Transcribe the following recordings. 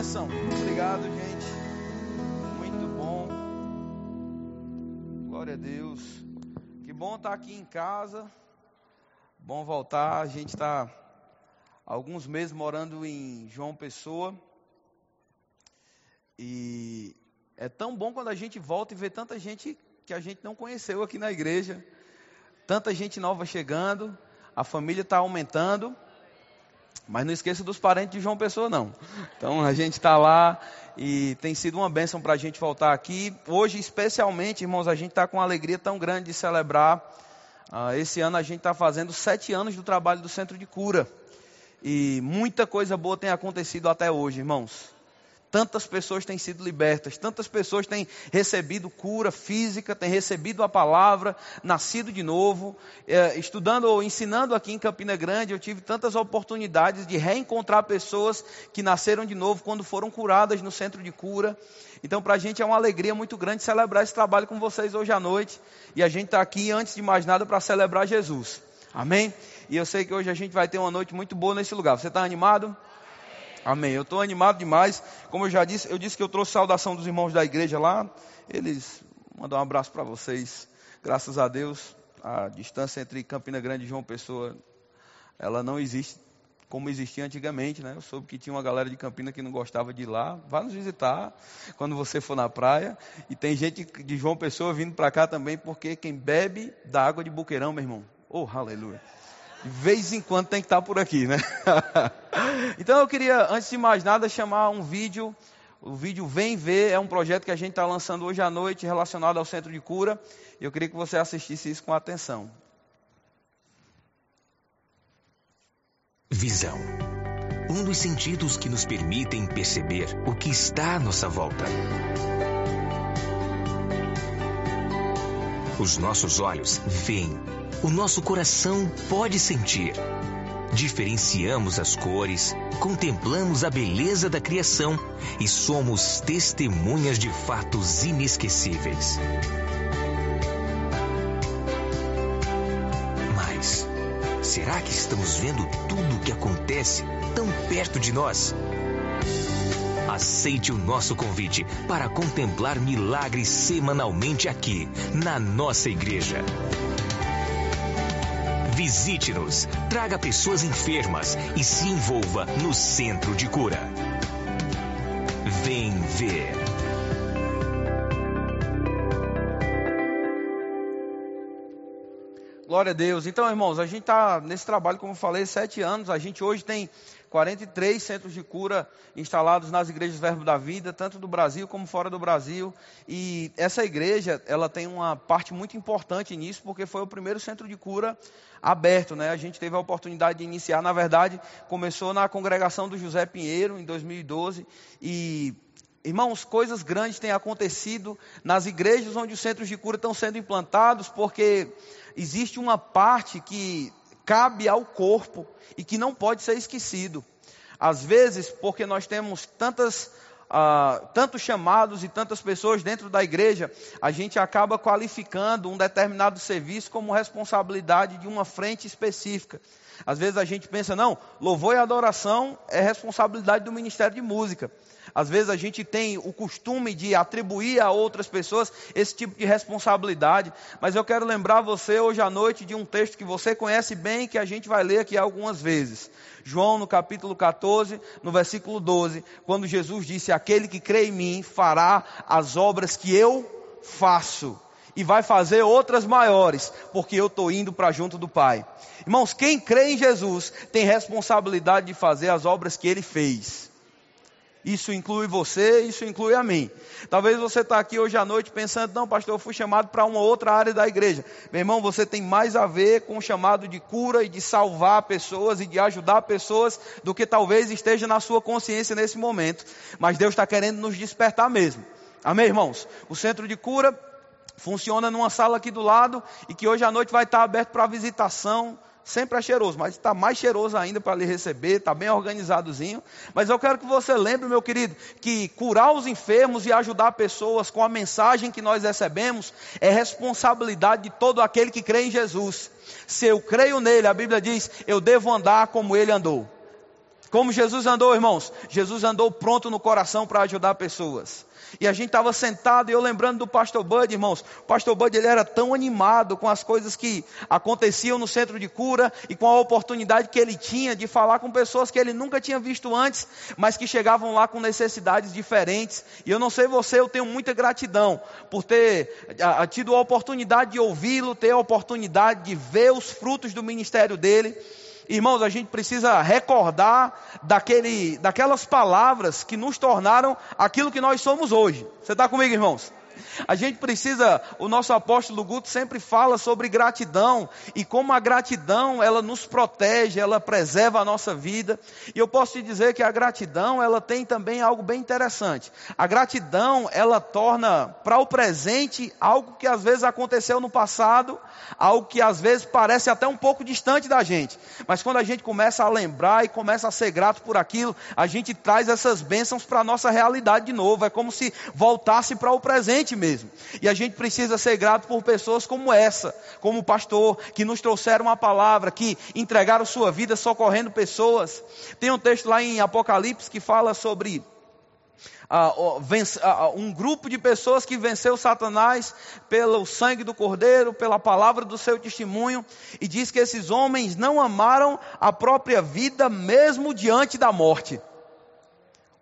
bênção. Obrigado, gente. Muito bom. Glória a Deus. Que bom estar aqui em casa. Bom voltar. A gente está alguns meses morando em João Pessoa. E é tão bom quando a gente volta e vê tanta gente que a gente não conheceu aqui na igreja. Tanta gente nova chegando. A família está aumentando. Mas não esqueça dos parentes de João Pessoa, não. Então a gente está lá e tem sido uma bênção para a gente voltar aqui. Hoje, especialmente, irmãos, a gente está com uma alegria tão grande de celebrar. Uh, esse ano a gente está fazendo sete anos do trabalho do Centro de Cura. E muita coisa boa tem acontecido até hoje, irmãos. Tantas pessoas têm sido libertas, tantas pessoas têm recebido cura física, têm recebido a palavra, nascido de novo. É, estudando ou ensinando aqui em Campina Grande, eu tive tantas oportunidades de reencontrar pessoas que nasceram de novo quando foram curadas no centro de cura. Então, para a gente é uma alegria muito grande celebrar esse trabalho com vocês hoje à noite. E a gente está aqui, antes de mais nada, para celebrar Jesus. Amém? E eu sei que hoje a gente vai ter uma noite muito boa nesse lugar. Você está animado? Amém. Eu estou animado demais. Como eu já disse, eu disse que eu trouxe saudação dos irmãos da igreja lá. Eles mandam um abraço para vocês. Graças a Deus, a distância entre Campina Grande e João Pessoa, ela não existe como existia antigamente, né? Eu soube que tinha uma galera de Campina que não gostava de ir lá. Vá nos visitar quando você for na praia. E tem gente de João Pessoa vindo para cá também, porque quem bebe da água de Buqueirão, meu irmão. Oh, aleluia. De vez em quando tem que estar por aqui, né? então eu queria, antes de mais nada, chamar um vídeo. O vídeo Vem Ver é um projeto que a gente está lançando hoje à noite relacionado ao centro de cura. Eu queria que você assistisse isso com atenção. Visão. Um dos sentidos que nos permitem perceber o que está à nossa volta. Os nossos olhos veem o nosso coração pode sentir. Diferenciamos as cores, contemplamos a beleza da criação e somos testemunhas de fatos inesquecíveis. Mas, será que estamos vendo tudo o que acontece tão perto de nós? Aceite o nosso convite para contemplar milagres semanalmente aqui, na nossa igreja. Visite-nos, traga pessoas enfermas e se envolva no centro de cura. Vem ver. Glória a Deus. Então, irmãos, a gente está nesse trabalho, como eu falei, sete anos. A gente hoje tem 43 centros de cura instalados nas igrejas Verbo da Vida, tanto do Brasil como fora do Brasil. E essa igreja, ela tem uma parte muito importante nisso, porque foi o primeiro centro de cura aberto, né? A gente teve a oportunidade de iniciar, na verdade, começou na congregação do José Pinheiro em 2012 e Irmãos, coisas grandes têm acontecido nas igrejas onde os centros de cura estão sendo implantados, porque existe uma parte que cabe ao corpo e que não pode ser esquecido. Às vezes, porque nós temos tantas, uh, tantos chamados e tantas pessoas dentro da igreja, a gente acaba qualificando um determinado serviço como responsabilidade de uma frente específica. Às vezes a gente pensa, não, louvor e adoração é responsabilidade do Ministério de Música. Às vezes a gente tem o costume de atribuir a outras pessoas esse tipo de responsabilidade, mas eu quero lembrar você hoje à noite de um texto que você conhece bem, que a gente vai ler aqui algumas vezes. João, no capítulo 14, no versículo 12, quando Jesus disse: Aquele que crê em mim fará as obras que eu faço e vai fazer outras maiores, porque eu estou indo para junto do Pai. Irmãos, quem crê em Jesus tem responsabilidade de fazer as obras que ele fez. Isso inclui você, isso inclui a mim. Talvez você está aqui hoje à noite pensando, não, pastor, eu fui chamado para uma outra área da igreja. Meu irmão, você tem mais a ver com o chamado de cura e de salvar pessoas e de ajudar pessoas do que talvez esteja na sua consciência nesse momento. Mas Deus está querendo nos despertar mesmo. Amém, irmãos? O centro de cura funciona numa sala aqui do lado e que hoje à noite vai estar aberto para visitação sempre é cheiroso, mas está mais cheiroso ainda para lhe receber, está bem organizadozinho. Mas eu quero que você lembre, meu querido, que curar os enfermos e ajudar pessoas com a mensagem que nós recebemos é responsabilidade de todo aquele que crê em Jesus. Se eu creio nele, a Bíblia diz, eu devo andar como ele andou. Como Jesus andou, irmãos? Jesus andou pronto no coração para ajudar pessoas. E a gente estava sentado e eu lembrando do pastor Bud, irmãos. O pastor Bud ele era tão animado com as coisas que aconteciam no centro de cura e com a oportunidade que ele tinha de falar com pessoas que ele nunca tinha visto antes, mas que chegavam lá com necessidades diferentes. E eu não sei você, eu tenho muita gratidão por ter a, a tido a oportunidade de ouvi-lo, ter a oportunidade de ver os frutos do ministério dele. Irmãos, a gente precisa recordar daquele, daquelas palavras que nos tornaram aquilo que nós somos hoje. Você está comigo, irmãos? A gente precisa, o nosso apóstolo Guto sempre fala sobre gratidão e como a gratidão ela nos protege, ela preserva a nossa vida. E eu posso te dizer que a gratidão ela tem também algo bem interessante. A gratidão ela torna para o presente algo que às vezes aconteceu no passado, algo que às vezes parece até um pouco distante da gente. Mas quando a gente começa a lembrar e começa a ser grato por aquilo, a gente traz essas bênçãos para a nossa realidade de novo. É como se voltasse para o presente mesmo. E a gente precisa ser grato por pessoas como essa, como o pastor, que nos trouxeram uma palavra, que entregaram sua vida socorrendo pessoas. Tem um texto lá em Apocalipse que fala sobre Uh, uh, um grupo de pessoas que venceu Satanás pelo sangue do Cordeiro, pela palavra do seu testemunho, e diz que esses homens não amaram a própria vida mesmo diante da morte.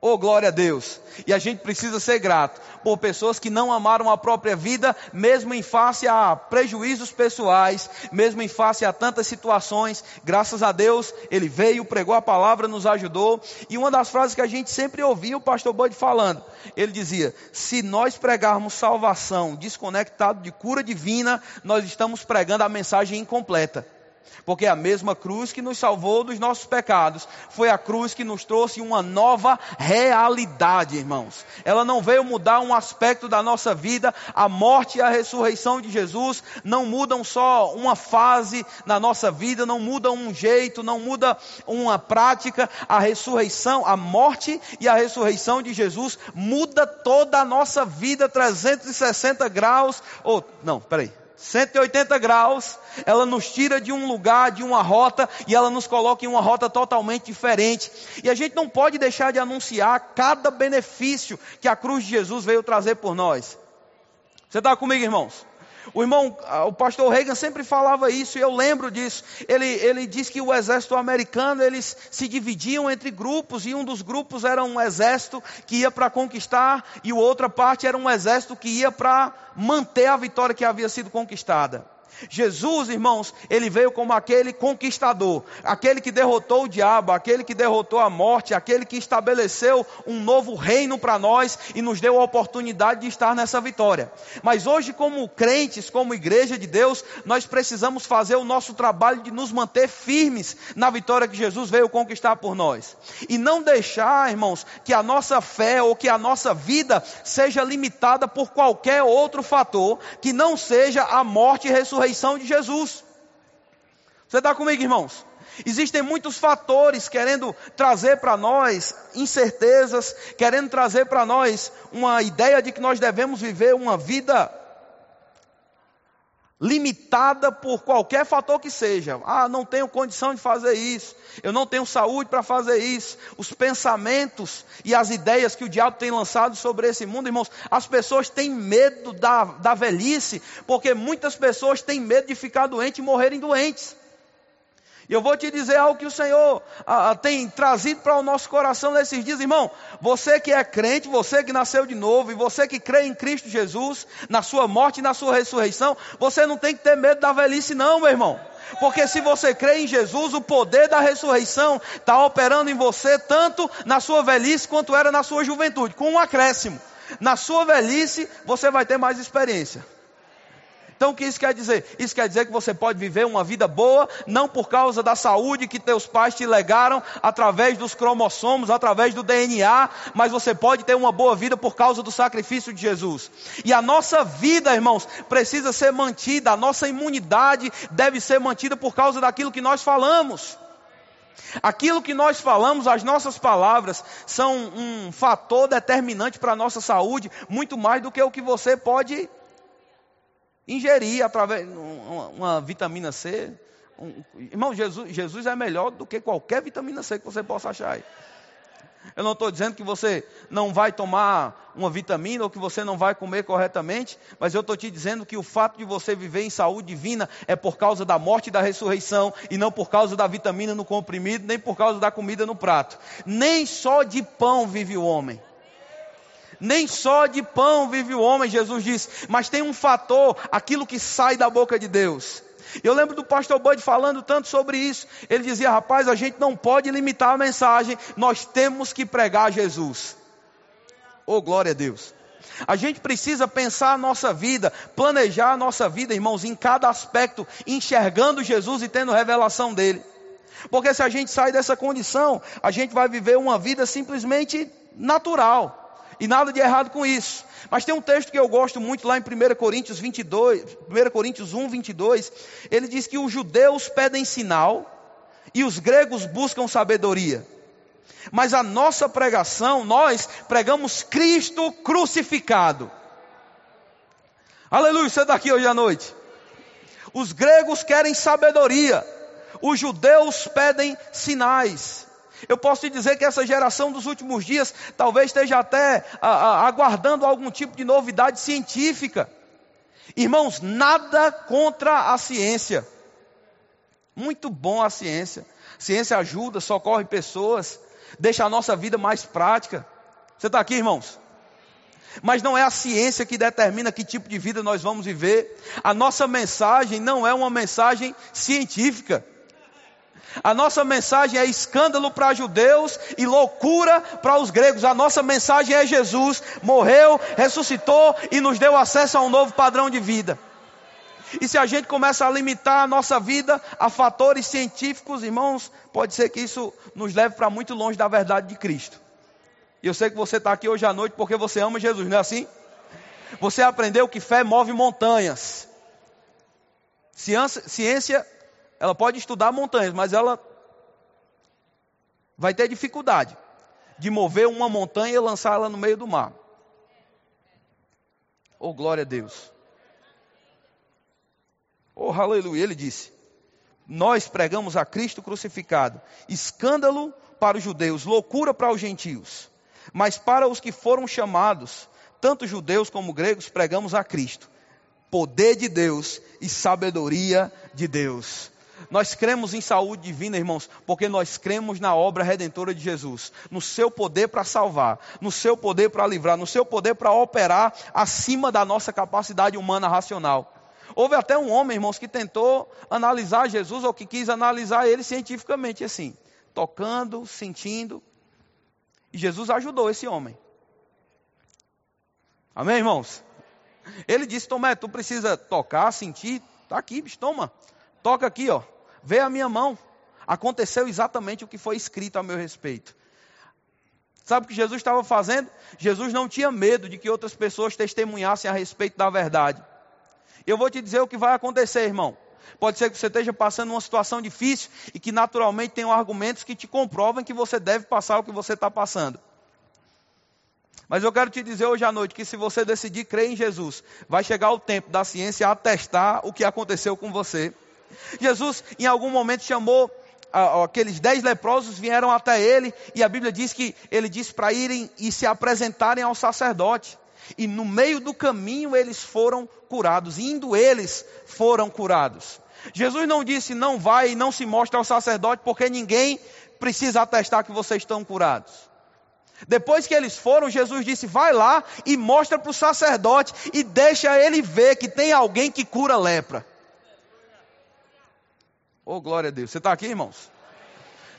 Oh, glória a Deus. E a gente precisa ser grato por pessoas que não amaram a própria vida, mesmo em face a prejuízos pessoais, mesmo em face a tantas situações. Graças a Deus, ele veio, pregou a palavra, nos ajudou. E uma das frases que a gente sempre ouvia o pastor Bud falando, ele dizia: Se nós pregarmos salvação desconectado de cura divina, nós estamos pregando a mensagem incompleta. Porque a mesma cruz que nos salvou dos nossos pecados foi a cruz que nos trouxe uma nova realidade, irmãos. Ela não veio mudar um aspecto da nossa vida. A morte e a ressurreição de Jesus não mudam só uma fase na nossa vida, não mudam um jeito, não muda uma prática. A ressurreição, a morte e a ressurreição de Jesus muda toda a nossa vida 360 graus. Ou, não, peraí. 180 graus, ela nos tira de um lugar, de uma rota, e ela nos coloca em uma rota totalmente diferente. E a gente não pode deixar de anunciar cada benefício que a cruz de Jesus veio trazer por nós. Você está comigo, irmãos? O irmão, o pastor Reagan sempre falava isso e eu lembro disso. Ele, ele diz que o exército americano, eles se dividiam entre grupos e um dos grupos era um exército que ia para conquistar e outra parte era um exército que ia para manter a vitória que havia sido conquistada. Jesus, irmãos, ele veio como aquele conquistador, aquele que derrotou o diabo, aquele que derrotou a morte, aquele que estabeleceu um novo reino para nós e nos deu a oportunidade de estar nessa vitória. Mas hoje, como crentes, como igreja de Deus, nós precisamos fazer o nosso trabalho de nos manter firmes na vitória que Jesus veio conquistar por nós. E não deixar, irmãos, que a nossa fé ou que a nossa vida seja limitada por qualquer outro fator que não seja a morte e ressurreição ressurreição de Jesus. Você está comigo, irmãos? Existem muitos fatores querendo trazer para nós incertezas, querendo trazer para nós uma ideia de que nós devemos viver uma vida limitada por qualquer fator que seja. Ah, não tenho condição de fazer isso. Eu não tenho saúde para fazer isso. Os pensamentos e as ideias que o diabo tem lançado sobre esse mundo, irmãos, as pessoas têm medo da, da velhice, porque muitas pessoas têm medo de ficar doente e morrerem doentes. E eu vou te dizer algo que o Senhor ah, ah, tem trazido para o nosso coração nesses dias, irmão. Você que é crente, você que nasceu de novo, e você que crê em Cristo Jesus, na sua morte e na sua ressurreição, você não tem que ter medo da velhice, não, meu irmão. Porque se você crê em Jesus, o poder da ressurreição está operando em você, tanto na sua velhice quanto era na sua juventude, com um acréscimo. Na sua velhice, você vai ter mais experiência. Então o que isso quer dizer? Isso quer dizer que você pode viver uma vida boa, não por causa da saúde que teus pais te legaram através dos cromossomos, através do DNA, mas você pode ter uma boa vida por causa do sacrifício de Jesus. E a nossa vida, irmãos, precisa ser mantida, a nossa imunidade deve ser mantida por causa daquilo que nós falamos. Aquilo que nós falamos, as nossas palavras, são um fator determinante para a nossa saúde, muito mais do que o que você pode ingerir através uma, uma vitamina C, Um, irmão, Jesus, Jesus é melhor do que qualquer vitamina C que você possa achar aí. Eu não estou dizendo que você não vai tomar uma vitamina ou que você não vai comer corretamente, mas eu estou te dizendo que o fato de você viver em saúde divina é por causa da morte e da ressurreição e não por causa da vitamina no comprimido, nem por causa da comida no prato. Nem só de pão vive o homem. Nem só de pão vive o homem, Jesus disse, mas tem um fator, aquilo que sai da boca de Deus. Eu lembro do pastor Bud falando tanto sobre isso. Ele dizia: rapaz, a gente não pode limitar a mensagem, nós temos que pregar Jesus. Oh, glória a Deus. A gente precisa pensar a nossa vida, planejar a nossa vida, irmãos, em cada aspecto, enxergando Jesus e tendo revelação dele. Porque se a gente sai dessa condição, a gente vai viver uma vida simplesmente natural. E nada de errado com isso. Mas tem um texto que eu gosto muito lá em 1 Coríntios 22, 1 Coríntios 1, 22. Ele diz que os judeus pedem sinal e os gregos buscam sabedoria. Mas a nossa pregação, nós pregamos Cristo crucificado. Aleluia, você está aqui hoje à noite. Os gregos querem sabedoria, os judeus pedem sinais. Eu posso te dizer que essa geração dos últimos dias talvez esteja até a, a, aguardando algum tipo de novidade científica. Irmãos, nada contra a ciência. Muito bom a ciência. ciência ajuda, socorre pessoas, deixa a nossa vida mais prática. Você está aqui, irmãos? Mas não é a ciência que determina que tipo de vida nós vamos viver. A nossa mensagem não é uma mensagem científica. A nossa mensagem é escândalo para judeus e loucura para os gregos. A nossa mensagem é Jesus morreu, ressuscitou e nos deu acesso a um novo padrão de vida. E se a gente começa a limitar a nossa vida a fatores científicos, irmãos, pode ser que isso nos leve para muito longe da verdade de Cristo. E eu sei que você está aqui hoje à noite porque você ama Jesus, não é assim? Você aprendeu que fé move montanhas. Ciência, ciência ela pode estudar montanhas, mas ela vai ter dificuldade de mover uma montanha e lançá-la no meio do mar. Oh, glória a Deus. Oh, aleluia. Ele disse: Nós pregamos a Cristo crucificado, escândalo para os judeus, loucura para os gentios. Mas para os que foram chamados, tanto judeus como gregos, pregamos a Cristo, poder de Deus e sabedoria de Deus. Nós cremos em saúde divina, irmãos, porque nós cremos na obra redentora de Jesus, no seu poder para salvar, no seu poder para livrar, no seu poder para operar acima da nossa capacidade humana racional. Houve até um homem, irmãos, que tentou analisar Jesus ou que quis analisar ele cientificamente, assim, tocando, sentindo. E Jesus ajudou esse homem. Amém, irmãos? Ele disse: Tomé, tu precisa tocar, sentir. Está aqui, bicho, toma. Toca aqui, ó. Vê a minha mão. Aconteceu exatamente o que foi escrito a meu respeito. Sabe o que Jesus estava fazendo? Jesus não tinha medo de que outras pessoas testemunhassem a respeito da verdade. Eu vou te dizer o que vai acontecer, irmão. Pode ser que você esteja passando uma situação difícil e que naturalmente tenham argumentos que te comprovam que você deve passar o que você está passando. Mas eu quero te dizer hoje à noite que se você decidir crer em Jesus, vai chegar o tempo da ciência atestar o que aconteceu com você. Jesus, em algum momento, chamou aqueles dez leprosos, vieram até ele, e a Bíblia diz que ele disse para irem e se apresentarem ao sacerdote. E no meio do caminho eles foram curados, indo eles foram curados. Jesus não disse, não vai e não se mostra ao sacerdote, porque ninguém precisa atestar que vocês estão curados. Depois que eles foram, Jesus disse: Vai lá e mostra para o sacerdote e deixa ele ver que tem alguém que cura lepra. Oh, glória a Deus. Você está aqui, irmãos?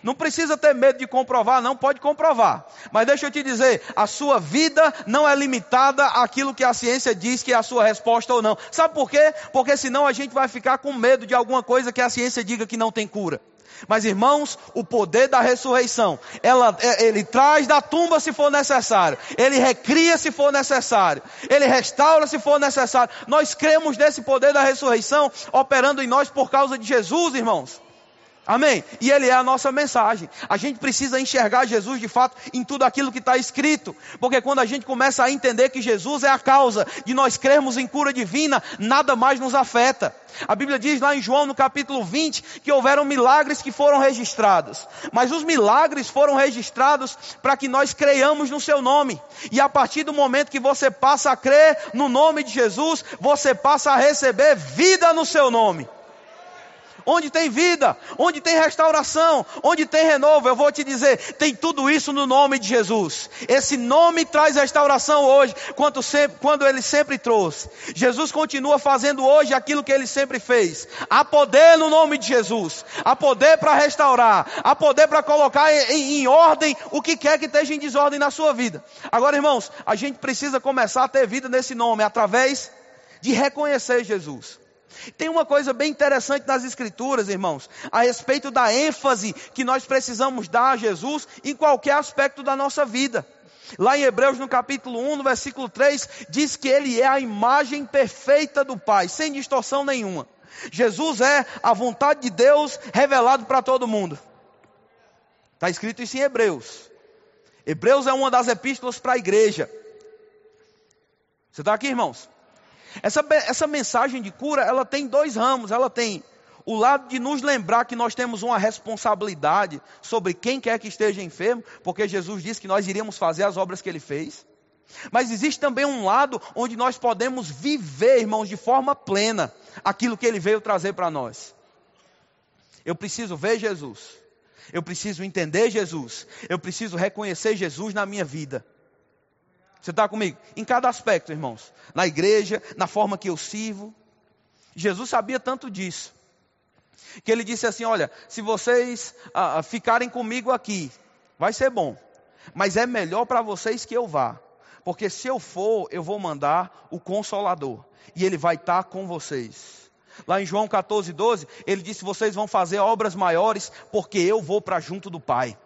Não precisa ter medo de comprovar, não pode comprovar. Mas deixa eu te dizer, a sua vida não é limitada àquilo que a ciência diz que é a sua resposta ou não. Sabe por quê? Porque senão a gente vai ficar com medo de alguma coisa que a ciência diga que não tem cura. Mas irmãos, o poder da ressurreição, ela, é, ele traz da tumba se for necessário, ele recria se for necessário, ele restaura se for necessário. Nós cremos nesse poder da ressurreição operando em nós por causa de Jesus, irmãos. Amém? E Ele é a nossa mensagem. A gente precisa enxergar Jesus de fato em tudo aquilo que está escrito. Porque quando a gente começa a entender que Jesus é a causa de nós crermos em cura divina, nada mais nos afeta. A Bíblia diz lá em João no capítulo 20 que houveram milagres que foram registrados. Mas os milagres foram registrados para que nós creiamos no seu nome. E a partir do momento que você passa a crer no nome de Jesus, você passa a receber vida no seu nome onde tem vida, onde tem restauração, onde tem renovo. Eu vou te dizer, tem tudo isso no nome de Jesus. Esse nome traz restauração hoje, quanto sempre, quando ele sempre trouxe. Jesus continua fazendo hoje aquilo que ele sempre fez. Há poder no nome de Jesus, há poder para restaurar, há poder para colocar em, em ordem o que quer que esteja em desordem na sua vida. Agora, irmãos, a gente precisa começar a ter vida nesse nome através de reconhecer Jesus. Tem uma coisa bem interessante nas Escrituras, irmãos, a respeito da ênfase que nós precisamos dar a Jesus em qualquer aspecto da nossa vida. Lá em Hebreus, no capítulo 1, no versículo 3, diz que ele é a imagem perfeita do Pai, sem distorção nenhuma. Jesus é a vontade de Deus revelado para todo mundo. Está escrito isso em Hebreus. Hebreus é uma das epístolas para a igreja. Você está aqui, irmãos? Essa, essa mensagem de cura, ela tem dois ramos. Ela tem o lado de nos lembrar que nós temos uma responsabilidade sobre quem quer que esteja enfermo, porque Jesus disse que nós iríamos fazer as obras que ele fez. Mas existe também um lado onde nós podemos viver, irmãos, de forma plena aquilo que ele veio trazer para nós. Eu preciso ver Jesus. Eu preciso entender Jesus. Eu preciso reconhecer Jesus na minha vida. Você está comigo? Em cada aspecto, irmãos. Na igreja, na forma que eu sirvo. Jesus sabia tanto disso. Que ele disse assim: Olha, se vocês ah, ah ficarem comigo aqui, vai ser bom. Mas é melhor para vocês que eu vá. Porque se eu for, eu vou mandar o Consolador. E ele vai estar tá com vocês. Lá em João 14, 12, ele disse: Vocês vão fazer obras maiores, porque eu vou para junto do Pai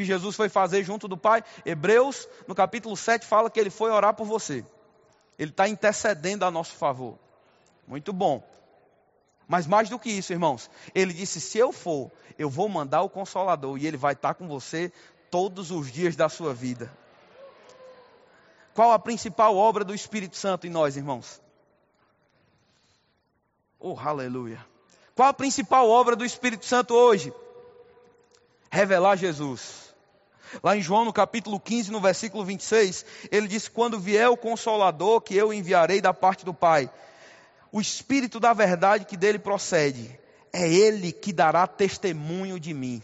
que Jesus foi fazer junto do Pai. Hebreus, no capítulo 7, fala que ele foi orar por você. Ele está intercedendo a nosso favor. Muito bom. Mas mais do que isso, irmãos, ele disse: se eu for, eu vou mandar o Consolador e ele vai estar com você todos os dias da sua vida. Qual a principal obra do Espírito Santo em nós, irmãos? Oh, aleluia. Qual a principal obra do Espírito Santo hoje? Revelar Jesus. Lá em João, no capítulo 15, no versículo 26, ele diz: Quando vier o consolador que eu enviarei da parte do Pai, o Espírito da verdade que dele procede, é ele que dará testemunho de mim.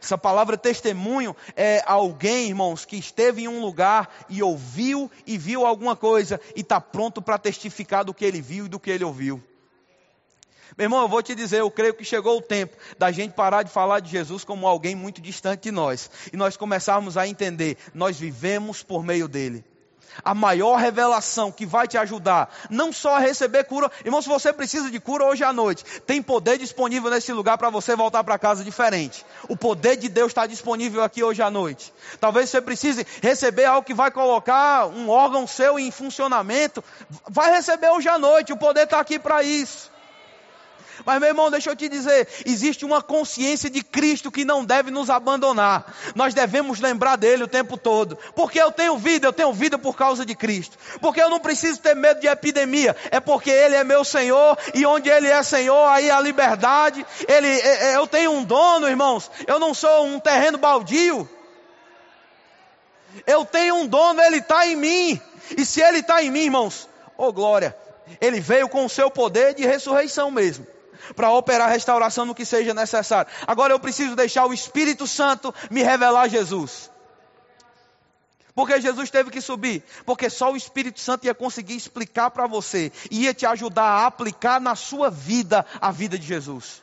Essa palavra testemunho é alguém, irmãos, que esteve em um lugar e ouviu e viu alguma coisa e está pronto para testificar do que ele viu e do que ele ouviu. Meu irmão, eu vou te dizer, eu creio que chegou o tempo da gente parar de falar de Jesus como alguém muito distante de nós e nós começarmos a entender, nós vivemos por meio dele. A maior revelação que vai te ajudar, não só a receber cura, irmão, se você precisa de cura hoje à noite, tem poder disponível nesse lugar para você voltar para casa diferente. O poder de Deus está disponível aqui hoje à noite. Talvez você precise receber algo que vai colocar um órgão seu em funcionamento, vai receber hoje à noite, o poder está aqui para isso. Mas, meu irmão, deixa eu te dizer: existe uma consciência de Cristo que não deve nos abandonar. Nós devemos lembrar dele o tempo todo. Porque eu tenho vida, eu tenho vida por causa de Cristo. Porque eu não preciso ter medo de epidemia. É porque Ele é meu Senhor. E onde Ele é Senhor, aí a liberdade. Ele, é, é, eu tenho um dono, irmãos. Eu não sou um terreno baldio. Eu tenho um dono, Ele está em mim. E se Ele está em mim, irmãos, oh glória, Ele veio com o seu poder de ressurreição mesmo para operar restauração no que seja necessário. Agora eu preciso deixar o Espírito Santo me revelar Jesus. Porque Jesus teve que subir? Porque só o Espírito Santo ia conseguir explicar para você, ia te ajudar a aplicar na sua vida a vida de Jesus.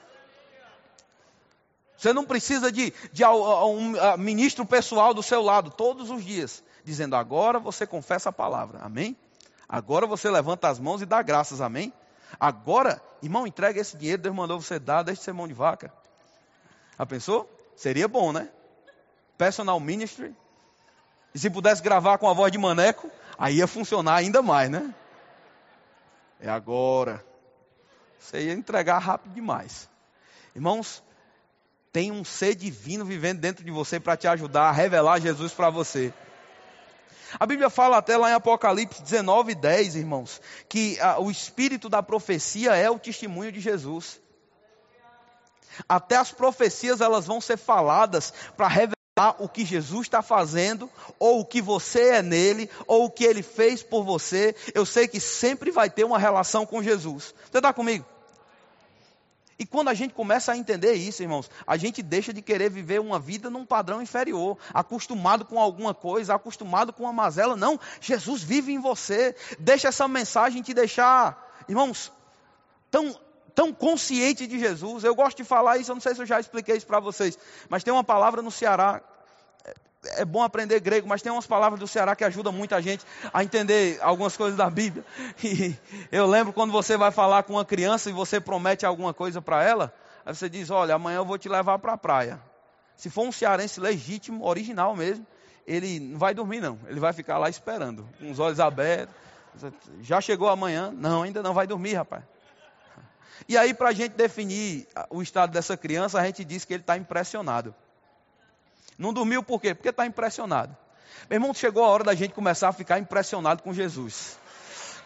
Você não precisa de, de um ministro pessoal do seu lado todos os dias, dizendo agora você confessa a palavra, amém? Agora você levanta as mãos e dá graças, amém? Agora, irmão, entrega esse dinheiro, Deus mandou você dar, deixe de ser mão de vaca. Já pensou? Seria bom, né? Personal ministry. E se pudesse gravar com a voz de maneco, aí ia funcionar ainda mais, né? É agora. Você ia entregar rápido demais. Irmãos, tem um ser divino vivendo dentro de você para te ajudar a revelar Jesus para você. A Bíblia fala até lá em Apocalipse 19, 10, irmãos, que a, o espírito da profecia é o testemunho de Jesus. Até as profecias elas vão ser faladas para revelar o que Jesus está fazendo, ou o que você é nele, ou o que ele fez por você. Eu sei que sempre vai ter uma relação com Jesus. Você está comigo? E quando a gente começa a entender isso, irmãos, a gente deixa de querer viver uma vida num padrão inferior, acostumado com alguma coisa, acostumado com uma mazela. Não, Jesus vive em você. Deixa essa mensagem te deixar, irmãos, tão tão consciente de Jesus. Eu gosto de falar isso, eu não sei se eu já expliquei isso para vocês, mas tem uma palavra no Ceará é bom aprender grego, mas tem umas palavras do Ceará que ajudam muito a gente a entender algumas coisas da Bíblia. E eu lembro quando você vai falar com uma criança e você promete alguma coisa para ela, aí você diz: Olha, amanhã eu vou te levar para a praia. Se for um cearense legítimo, original mesmo, ele não vai dormir, não. Ele vai ficar lá esperando, com os olhos abertos. Já chegou amanhã? Não, ainda não vai dormir, rapaz. E aí, para a gente definir o estado dessa criança, a gente diz que ele está impressionado. Não dormiu por quê? Porque está impressionado. Meu irmão, chegou a hora da gente começar a ficar impressionado com Jesus.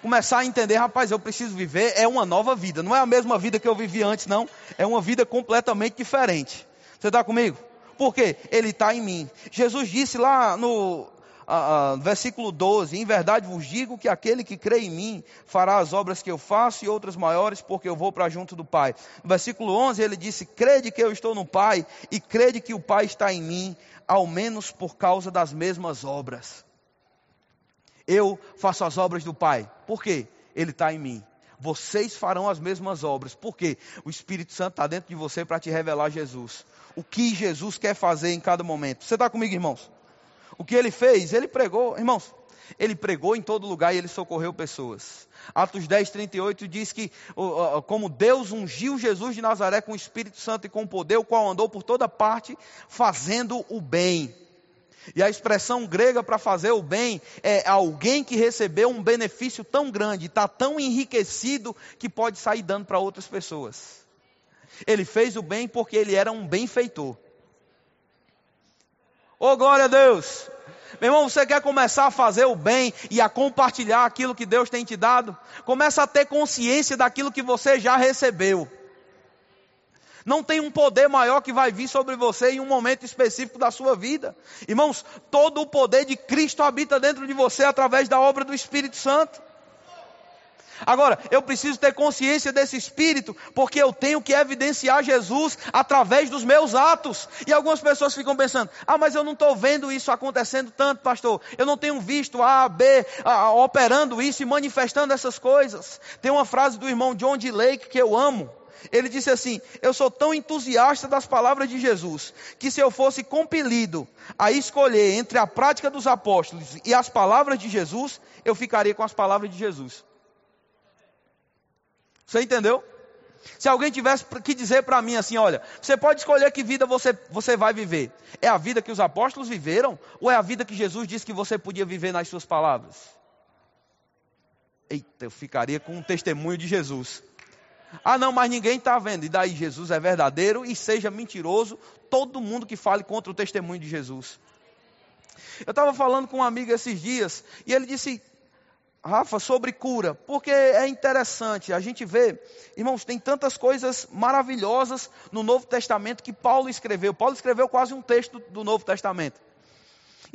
Começar a entender, rapaz, eu preciso viver, é uma nova vida. Não é a mesma vida que eu vivi antes, não. É uma vida completamente diferente. Você está comigo? Por quê? Ele está em mim. Jesus disse lá no ah, ah, versículo 12: Em verdade vos digo que aquele que crê em mim fará as obras que eu faço e outras maiores, porque eu vou para junto do Pai. Versículo 11 ele disse: Crede que eu estou no Pai e crede que o Pai está em mim, ao menos por causa das mesmas obras. Eu faço as obras do Pai. Por quê? Ele está em mim. Vocês farão as mesmas obras. Por quê? O Espírito Santo está dentro de você para te revelar Jesus. O que Jesus quer fazer em cada momento. Você está comigo, irmãos? O que ele fez? Ele pregou, irmãos, ele pregou em todo lugar e ele socorreu pessoas. Atos 10, 38 diz que, como Deus ungiu Jesus de Nazaré com o Espírito Santo e com poder, o qual andou por toda parte fazendo o bem. E a expressão grega para fazer o bem é alguém que recebeu um benefício tão grande, está tão enriquecido que pode sair dando para outras pessoas. Ele fez o bem porque ele era um benfeitor. Oh, glória a Deus! Meu irmão, você quer começar a fazer o bem e a compartilhar aquilo que Deus tem te dado? Começa a ter consciência daquilo que você já recebeu. Não tem um poder maior que vai vir sobre você em um momento específico da sua vida. Irmãos, todo o poder de Cristo habita dentro de você através da obra do Espírito Santo. Agora, eu preciso ter consciência desse espírito, porque eu tenho que evidenciar Jesus através dos meus atos. E algumas pessoas ficam pensando: ah, mas eu não estou vendo isso acontecendo tanto, pastor. Eu não tenho visto A, B a, operando isso e manifestando essas coisas. Tem uma frase do irmão John D. Lake que eu amo. Ele disse assim: Eu sou tão entusiasta das palavras de Jesus, que se eu fosse compelido a escolher entre a prática dos apóstolos e as palavras de Jesus, eu ficaria com as palavras de Jesus. Você entendeu? Se alguém tivesse que dizer para mim assim, olha, você pode escolher que vida você, você vai viver. É a vida que os apóstolos viveram ou é a vida que Jesus disse que você podia viver nas suas palavras? Eita, eu ficaria com um testemunho de Jesus. Ah, não, mas ninguém está vendo. E daí Jesus é verdadeiro e seja mentiroso todo mundo que fale contra o testemunho de Jesus. Eu estava falando com um amigo esses dias e ele disse: Rafa, sobre cura, porque é interessante, a gente vê, irmãos, tem tantas coisas maravilhosas no Novo Testamento que Paulo escreveu. Paulo escreveu quase um texto do Novo Testamento.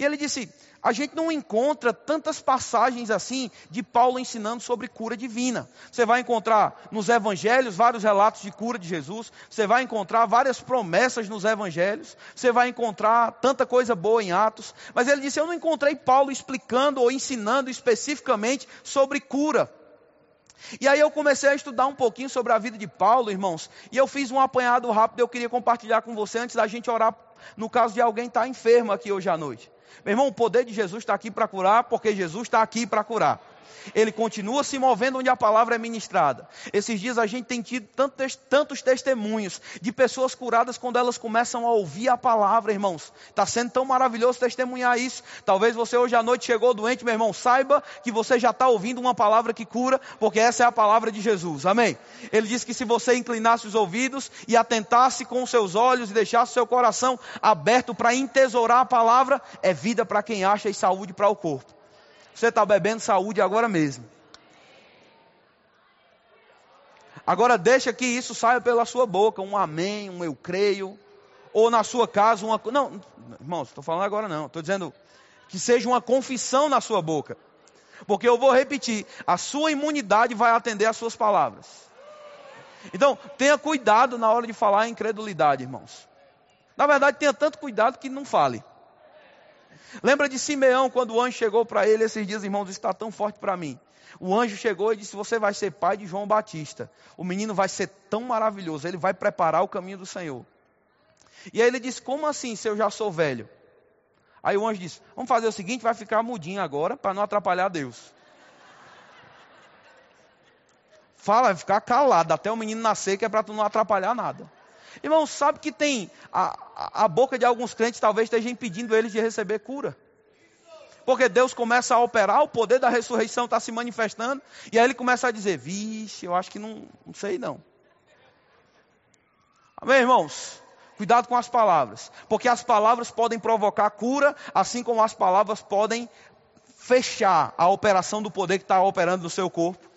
E ele disse: a gente não encontra tantas passagens assim de Paulo ensinando sobre cura divina. Você vai encontrar nos evangelhos vários relatos de cura de Jesus, você vai encontrar várias promessas nos evangelhos, você vai encontrar tanta coisa boa em Atos, mas ele disse: Eu não encontrei Paulo explicando ou ensinando especificamente sobre cura. E aí eu comecei a estudar um pouquinho sobre a vida de Paulo, irmãos, e eu fiz um apanhado rápido, eu queria compartilhar com você antes da gente orar, no caso de alguém estar enfermo aqui hoje à noite. Meu irmão, o poder de Jesus está aqui para curar, porque Jesus está aqui para curar. Ele continua se movendo onde a palavra é ministrada. Esses dias a gente tem tido tantos, tantos testemunhos de pessoas curadas quando elas começam a ouvir a palavra, irmãos. Está sendo tão maravilhoso testemunhar isso. Talvez você hoje à noite chegou doente, meu irmão. Saiba que você já está ouvindo uma palavra que cura, porque essa é a palavra de Jesus. Amém? Ele diz que se você inclinasse os ouvidos e atentasse com os seus olhos e deixasse o seu coração aberto para entesourar a palavra, é vida para quem acha e saúde para o corpo. Você está bebendo saúde agora mesmo. Agora deixa que isso saia pela sua boca, um amém, um eu creio, ou na sua casa uma não, irmãos, estou falando agora não, estou dizendo que seja uma confissão na sua boca, porque eu vou repetir, a sua imunidade vai atender às suas palavras. Então tenha cuidado na hora de falar incredulidade, irmãos. Na verdade tenha tanto cuidado que não fale. Lembra de Simeão quando o anjo chegou para ele esses dias, irmãos, está tão forte para mim. O anjo chegou e disse: Você vai ser pai de João Batista. O menino vai ser tão maravilhoso, ele vai preparar o caminho do Senhor. E aí ele disse: Como assim, se eu já sou velho? Aí o anjo disse: Vamos fazer o seguinte, vai ficar mudinho agora, para não atrapalhar Deus. Fala, vai ficar calado até o menino nascer, que é para tu não atrapalhar nada. Irmão, sabe que tem a, a, boca de alguns crentes talvez esteja impedindo eles de receber cura. Porque Deus começa a operar, o poder da ressurreição está se manifestando, e aí ele começa a dizer: Vixe, eu acho que não, não sei não. Amém, irmãos? Cuidado com as palavras, porque as palavras podem provocar cura, assim como as palavras podem fechar a operação do poder que está operando no seu corpo.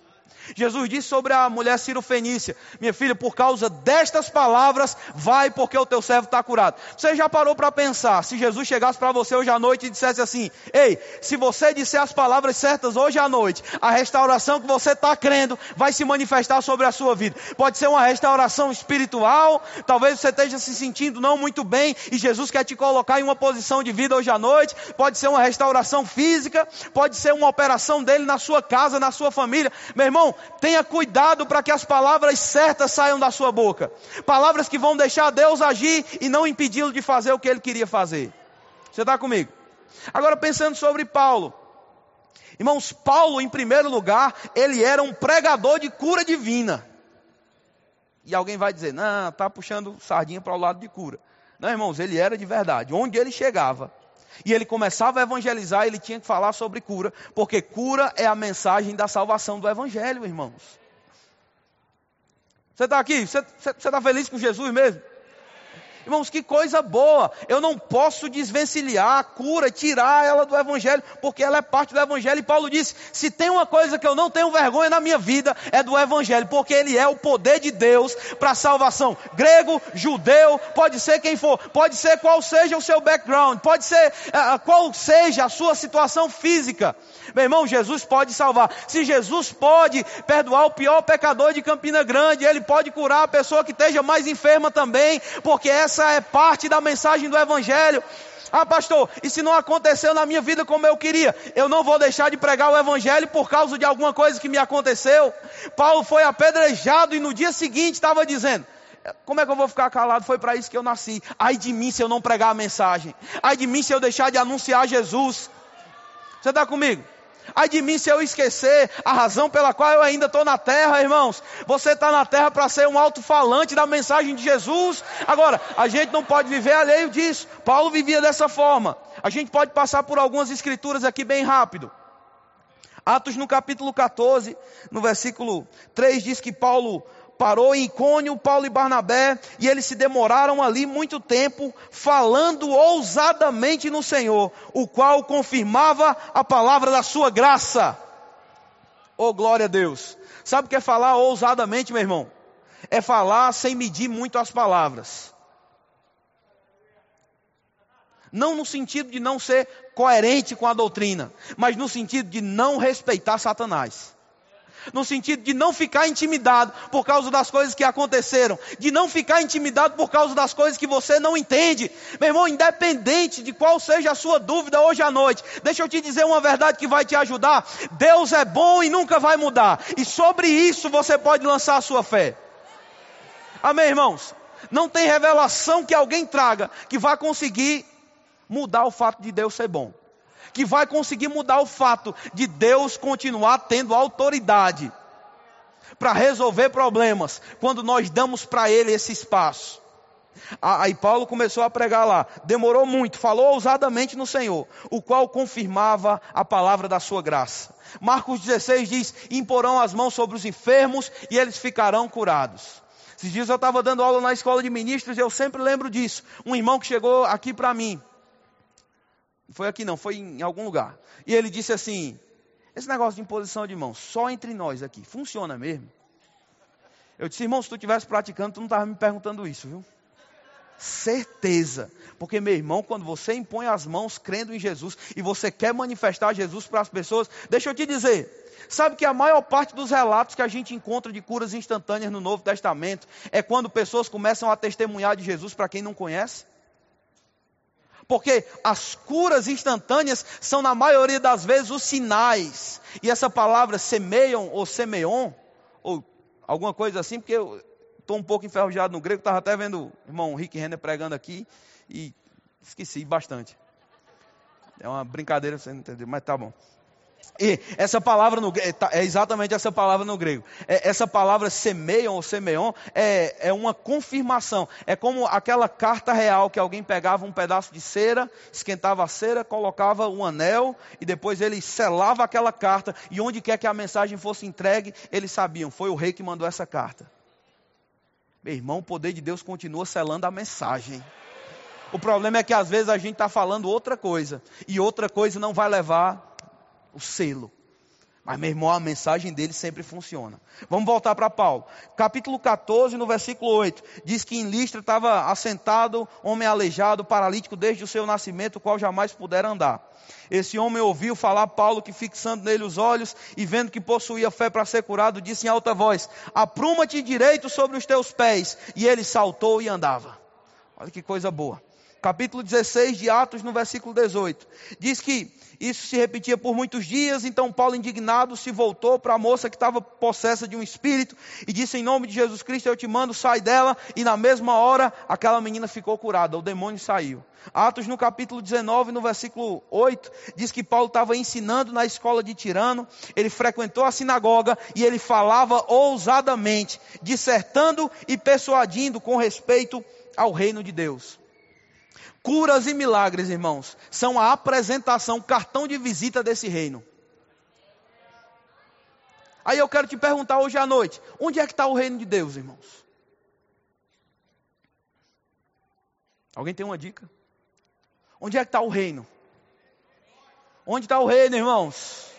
Jesus disse sobre a mulher Fenícia: Minha filha, por causa destas palavras, vai porque o teu servo está curado. Você já parou para pensar, se Jesus chegasse para você hoje à noite e dissesse assim: Ei, se você disser as palavras certas hoje à noite, a restauração que você está crendo vai se manifestar sobre a sua vida. Pode ser uma restauração espiritual, talvez você esteja se sentindo não muito bem e Jesus quer te colocar em uma posição de vida hoje à noite. Pode ser uma restauração física, pode ser uma operação dele na sua casa, na sua família. Meu irmão, tenha cuidado para que as palavras certas saiam da sua boca. Palavras que vão deixar Deus agir e não impedi-lo de fazer o que ele queria fazer. Você está comigo? Agora pensando sobre Paulo. Irmãos, Paulo, em primeiro lugar, ele era um pregador de cura divina. E alguém vai dizer, não, está puxando sardinha para o lado de cura. Não, irmãos, ele era de verdade. Onde ele chegava, e ele começava a evangelizar, ele tinha que falar sobre cura, porque cura é a mensagem da salvação do Evangelho, irmãos. Você está aqui? Você está feliz com Jesus mesmo? Irmãos, que coisa boa. Eu não posso desvencilhar a cura, tirar ela do Evangelho, porque ela é parte do Evangelho. E Paulo disse: se tem uma coisa que eu não tenho vergonha na minha vida, é do Evangelho, porque ele é o poder de Deus para a salvação. Grego, judeu, pode ser quem for, pode ser qual seja o seu background, pode ser uh, qual seja a sua situação física. Meu irmão, Jesus pode salvar. Se Jesus pode perdoar o pior pecador de Campina Grande, ele pode curar a pessoa que esteja mais enferma também, porque essa é parte da mensagem do Evangelho. Ah, pastor, e se não aconteceu na minha vida como eu queria? Eu não vou deixar de pregar o Evangelho por causa de alguma coisa que me aconteceu. Paulo foi apedrejado e no dia seguinte estava dizendo: como é que eu vou ficar calado? Foi para isso que eu nasci. Ai de mim se eu não pregar a mensagem. Ai de mim se eu deixar de anunciar Jesus. Você está comigo? Ai de mim se eu esquecer a razão pela qual eu ainda estou na terra, irmãos. Você está na terra para ser um alto-falante da mensagem de Jesus. Agora, a gente não pode viver alheio disso. Paulo vivia dessa forma. A gente pode passar por algumas escrituras aqui bem rápido. Atos no capítulo 14, no versículo 3, diz que Paulo parou em Icônio, Paulo e Barnabé, e eles se demoraram ali muito tempo, falando ousadamente no Senhor, o qual confirmava a palavra da sua graça. Oh, glória a Deus. Sabe o que é falar ousadamente, meu irmão? É falar sem medir muito as palavras. Não no sentido de não ser coerente com a doutrina, mas no sentido de não respeitar Satanás no sentido de não ficar intimidado por causa das coisas que aconteceram, de não ficar intimidado por causa das coisas que você não entende. Meu irmão, independente de qual seja a sua dúvida hoje à noite, deixa eu te dizer uma verdade que vai te ajudar. Deus é bom e nunca vai mudar, e sobre isso você pode lançar a sua fé. Amém, irmãos? Não tem revelação que alguém traga que vá conseguir mudar o fato de Deus ser bom. Que vai conseguir mudar o fato de Deus continuar tendo autoridade para resolver problemas quando nós damos para Ele esse espaço. Aí Paulo começou a pregar lá, demorou muito, falou ousadamente no Senhor, o qual confirmava a palavra da sua graça. Marcos 16 diz: imporão as mãos sobre os enfermos e eles ficarão curados. Esses dias eu estava dando aula na escola de ministros e eu sempre lembro disso. Um irmão que chegou aqui para mim, foi aqui não, foi em algum lugar. E ele disse assim: esse negócio de imposição de mãos, só entre nós aqui, funciona mesmo? Eu disse, irmão, se tu estivesse praticando, tu não estava me perguntando isso, viu? Certeza. Porque, meu irmão, quando você impõe as mãos crendo em Jesus e você quer manifestar Jesus para as pessoas, deixa eu te dizer, Sabe que a maior parte dos relatos que a gente encontra de curas instantâneas no Novo Testamento é quando pessoas começam a testemunhar de Jesus para quem não conhece? Porque as curas instantâneas são, na maioria das vezes, os sinais. E essa palavra semeiam ou semeion, ou alguma coisa assim, porque eu estou um pouco enferrujado no grego, estava até vendo o irmão Rick Renner pregando aqui e esqueci bastante. É uma brincadeira, você não entendeu, mas tá bom. E essa palavra no, é, tá, é exatamente essa palavra no grego. É, essa palavra semeion ou semeon é, é uma confirmação. É como aquela carta real que alguém pegava um pedaço de cera, esquentava a cera, colocava um anel e depois ele selava aquela carta. E onde quer que a mensagem fosse entregue, eles sabiam. Foi o rei que mandou essa carta. Meu irmão, o poder de Deus continua selando a mensagem. O problema é que às vezes a gente está falando outra coisa. E outra coisa não vai levar o selo. Mas, meu irmão, a mensagem dele sempre funciona. Vamos voltar para Paulo. Capítulo 14, no versículo 8. Diz que em Listra estava assentado homem aleijado, paralítico desde o seu nascimento, o qual jamais pudera andar. Esse homem ouviu falar Paulo, que fixando nele os olhos e vendo que possuía fé para ser curado, disse em alta voz: Apruma-te direito sobre os teus pés. E ele saltou e andava. Olha que coisa boa capítulo 16 de Atos, no versículo 18. Diz que isso se repetia por muitos dias, então Paulo, indignado, se voltou para a moça que estava possessa de um espírito e disse: Em nome de Jesus Cristo, eu te mando, sai dela. E na mesma hora, aquela menina ficou curada, o demônio saiu. Atos, no capítulo 19, no versículo 8, diz que Paulo estava ensinando na escola de Tirano, ele frequentou a sinagoga e ele falava ousadamente, dissertando e persuadindo com respeito ao reino de Deus. Curas e milagres, irmãos, são a apresentação, cartão de visita desse reino. Aí eu quero te perguntar hoje à noite: onde é que está o reino de Deus, irmãos? Alguém tem uma dica? Onde é que está o reino? Onde está o reino, irmãos?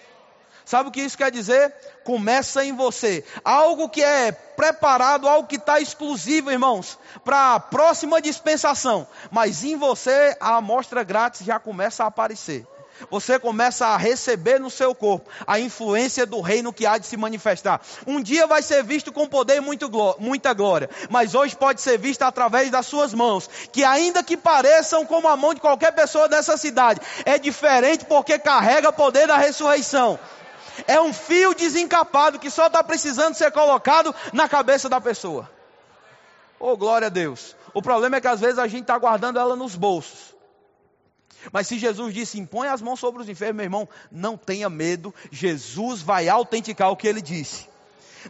Sabe o que isso quer dizer? Começa em você. Algo que é preparado, algo que está exclusivo, irmãos, para a próxima dispensação. Mas em você a amostra grátis já começa a aparecer. Você começa a receber no seu corpo a influência do reino que há de se manifestar. Um dia vai ser visto com poder e muito, muita glória, mas hoje pode ser visto através das suas mãos, que ainda que pareçam como a mão de qualquer pessoa dessa cidade, é diferente porque carrega o poder da ressurreição. É um fio desencapado que só está precisando ser colocado na cabeça da pessoa. Oh, glória a Deus. O problema é que às vezes a gente está guardando ela nos bolsos. Mas se Jesus disse, impõe as mãos sobre os enfermos, meu irmão, não tenha medo, Jesus vai autenticar o que ele disse.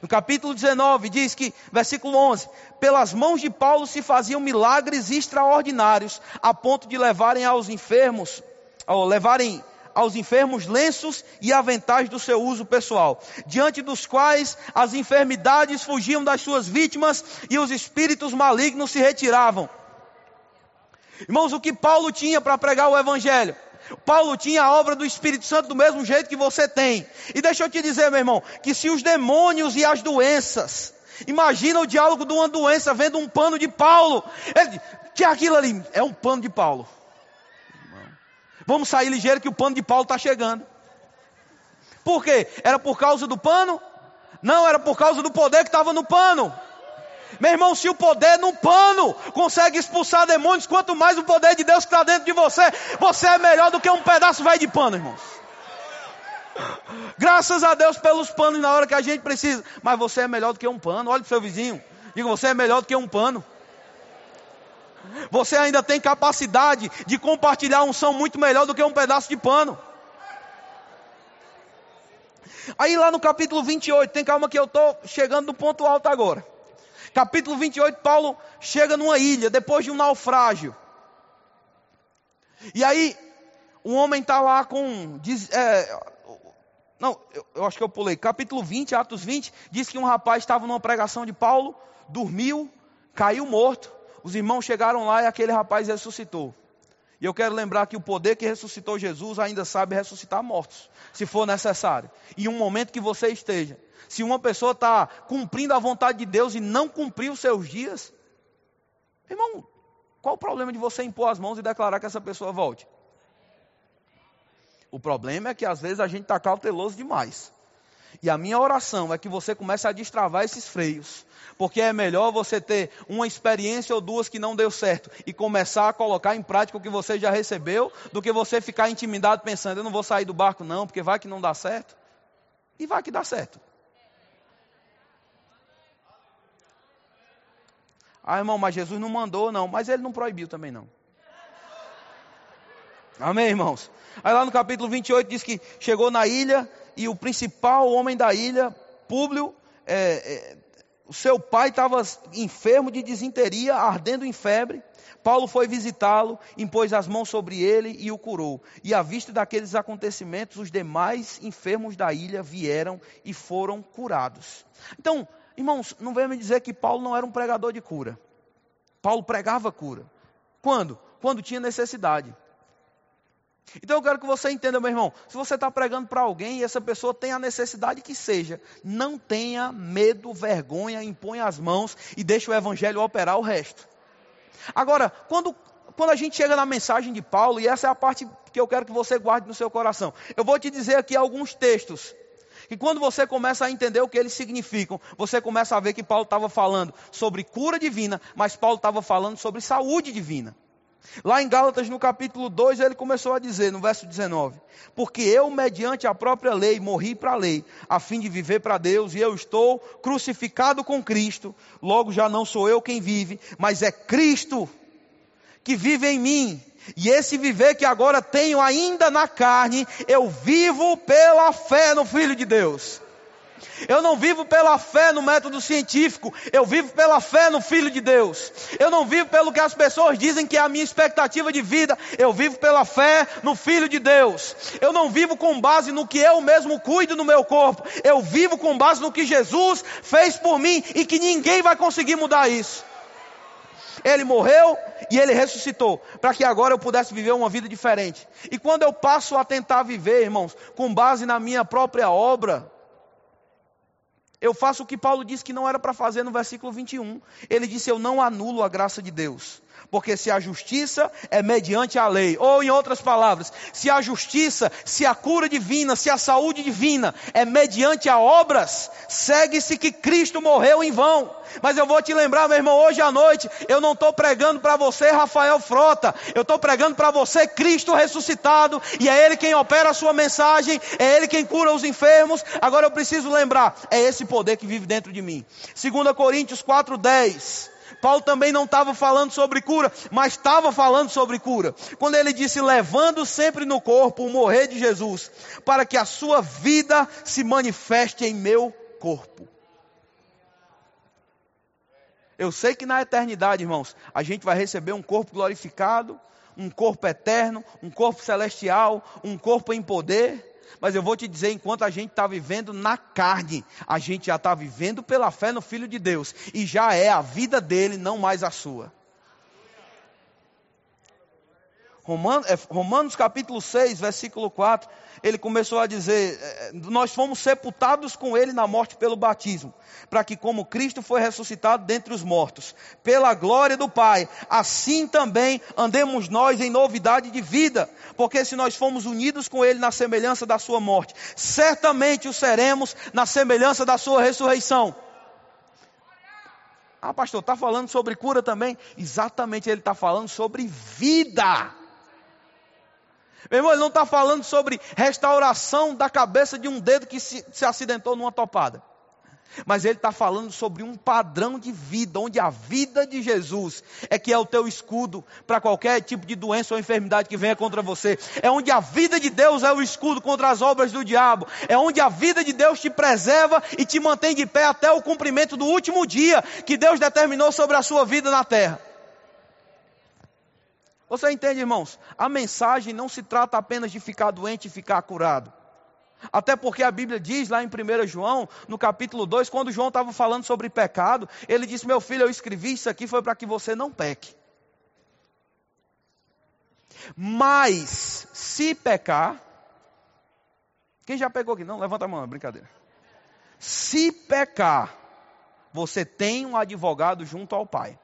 No capítulo 19 diz que, versículo 11: Pelas mãos de Paulo se faziam milagres extraordinários, a ponto de levarem aos enfermos, ou levarem aos enfermos lenços e aventais do seu uso pessoal, diante dos quais as enfermidades fugiam das suas vítimas e os espíritos malignos se retiravam. Irmãos, o que Paulo tinha para pregar o Evangelho? Paulo tinha a obra do Espírito Santo do mesmo jeito que você tem. E deixa eu te dizer, meu irmão, que se os demônios e as doenças, imagina o diálogo de uma doença vendo um pano de Paulo, ele, que aquilo ali é um pano de Paulo. Vamos sair ligeiro que o pano de Paulo está chegando. Por quê? Era por causa do pano? Não, era por causa do poder que estava no pano. Meu irmão, se o poder no pano consegue expulsar demônios, quanto mais o poder de Deus que está dentro de você, você é melhor do que um pedaço velho de pano, irmãos. Graças a Deus pelos panos na hora que a gente precisa. Mas você é melhor do que um pano. Olha para o seu vizinho. Diga, você é melhor do que um pano. Você ainda tem capacidade de compartilhar um som muito melhor do que um pedaço de pano. Aí lá no capítulo 28, tem calma que eu estou chegando no ponto alto agora. Capítulo 28, Paulo chega numa ilha depois de um naufrágio. E aí, um homem está lá com. Diz, é, não, eu, eu, acho que eu pulei. Capítulo 20, Atos 20, diz que um rapaz estava numa pregação de Paulo, dormiu, caiu morto. Os irmãos chegaram lá e aquele rapaz ressuscitou. E eu quero lembrar que o poder que ressuscitou Jesus ainda sabe ressuscitar mortos, se for necessário. Em um momento que você esteja. Se uma pessoa está cumprindo a vontade de Deus e não cumpriu os seus dias, irmão, qual o problema de você impor as mãos e declarar que essa pessoa volte? O problema é que às vezes a gente está cauteloso demais. E a minha oração é que você comece a destravar esses freios. Porque é melhor você ter uma experiência ou duas que não deu certo e começar a colocar em prática o que você já recebeu, do que você ficar intimidado pensando, eu não vou sair do barco não, porque vai que não dá certo. E vai que dá certo. Ah, irmão, mas Jesus não mandou, não. Mas ele não proibiu também, não. Amém, irmãos? Aí lá no capítulo 28 diz que chegou na ilha e o principal homem da ilha, Públio, é, é, o seu pai estava enfermo de disenteria, ardendo em febre. Paulo foi visitá-lo, impôs as mãos sobre ele e o curou. E à vista daqueles acontecimentos, os demais enfermos da ilha vieram e foram curados. Então, irmãos, não venha me dizer que Paulo não era um pregador de cura. Paulo pregava cura. Quando? Quando tinha necessidade. Então eu quero que você entenda, meu irmão. Se você está pregando para alguém e essa pessoa tem a necessidade que seja, não tenha medo, vergonha, impõe as mãos e deixe o evangelho operar o resto. Agora, quando, quando a gente chega na mensagem de Paulo, e essa é a parte que eu quero que você guarde no seu coração, eu vou te dizer aqui alguns textos. E quando você começa a entender o que eles significam, você começa a ver que Paulo estava falando sobre cura divina, mas Paulo estava falando sobre saúde divina. Lá em Gálatas, no capítulo 2, ele começou a dizer, no verso 19: Porque eu, mediante a própria lei, morri para a lei, a fim de viver para Deus, e eu estou crucificado com Cristo, logo já não sou eu quem vive, mas é Cristo que vive em mim. E esse viver que agora tenho ainda na carne, eu vivo pela fé no Filho de Deus eu não vivo pela fé no método científico, eu vivo pela fé no Filho de Deus. Eu não vivo pelo que as pessoas dizem que é a minha expectativa de vida, eu vivo pela fé no Filho de Deus. Eu não vivo com base no que eu mesmo cuido no meu corpo, eu vivo com base no que Jesus fez por mim e que ninguém vai conseguir mudar isso. Ele morreu e ele ressuscitou, para que agora eu pudesse viver uma vida diferente. E quando eu passo a tentar viver, irmãos, com base na minha própria obra, eu faço o que Paulo disse que não era para fazer no versículo 21. Ele disse: Eu não anulo a graça de Deus. Porque se a justiça é mediante a lei, ou em outras palavras, se a justiça, se a cura divina, se a saúde divina é mediante a obras, segue-se que Cristo morreu em vão. Mas eu vou te lembrar, meu irmão, hoje à noite, eu não estou pregando para você, Rafael Frota, eu estou pregando para você, Cristo ressuscitado, e é Ele quem opera a sua mensagem, é Ele quem cura os enfermos. Agora eu preciso lembrar, é esse poder que vive dentro de mim. 2 Coríntios 4,10. Paulo também não estava falando sobre cura, mas estava falando sobre cura. Quando ele disse: levando sempre no corpo o morrer de Jesus, para que a sua vida se manifeste em meu corpo. Eu sei que na eternidade, irmãos, a gente vai receber um corpo glorificado, um corpo eterno, um corpo celestial, um corpo em poder. Mas eu vou te dizer, enquanto a gente está vivendo na carne, a gente já está vivendo pela fé no Filho de Deus. E já é a vida dele, não mais a sua. Romanos, é, Romanos capítulo 6, versículo 4, ele começou a dizer: é, Nós fomos sepultados com ele na morte pelo batismo, para que, como Cristo foi ressuscitado dentre os mortos, pela glória do Pai, assim também andemos nós em novidade de vida, porque se nós fomos unidos com ele na semelhança da sua morte, certamente o seremos na semelhança da sua ressurreição. Ah, pastor, está falando sobre cura também? Exatamente, ele está falando sobre vida. Meu irmão, ele não está falando sobre restauração da cabeça de um dedo que se, se acidentou numa topada. Mas ele está falando sobre um padrão de vida, onde a vida de Jesus é que é o teu escudo para qualquer tipo de doença ou enfermidade que venha contra você. É onde a vida de Deus é o escudo contra as obras do diabo. É onde a vida de Deus te preserva e te mantém de pé até o cumprimento do último dia que Deus determinou sobre a sua vida na terra. Você entende, irmãos? A mensagem não se trata apenas de ficar doente e ficar curado. Até porque a Bíblia diz lá em 1 João, no capítulo 2, quando João estava falando sobre pecado, ele disse: Meu filho, eu escrevi isso aqui foi para que você não peque. Mas, se pecar, quem já pegou aqui? Não, levanta a mão, é brincadeira. Se pecar, você tem um advogado junto ao Pai.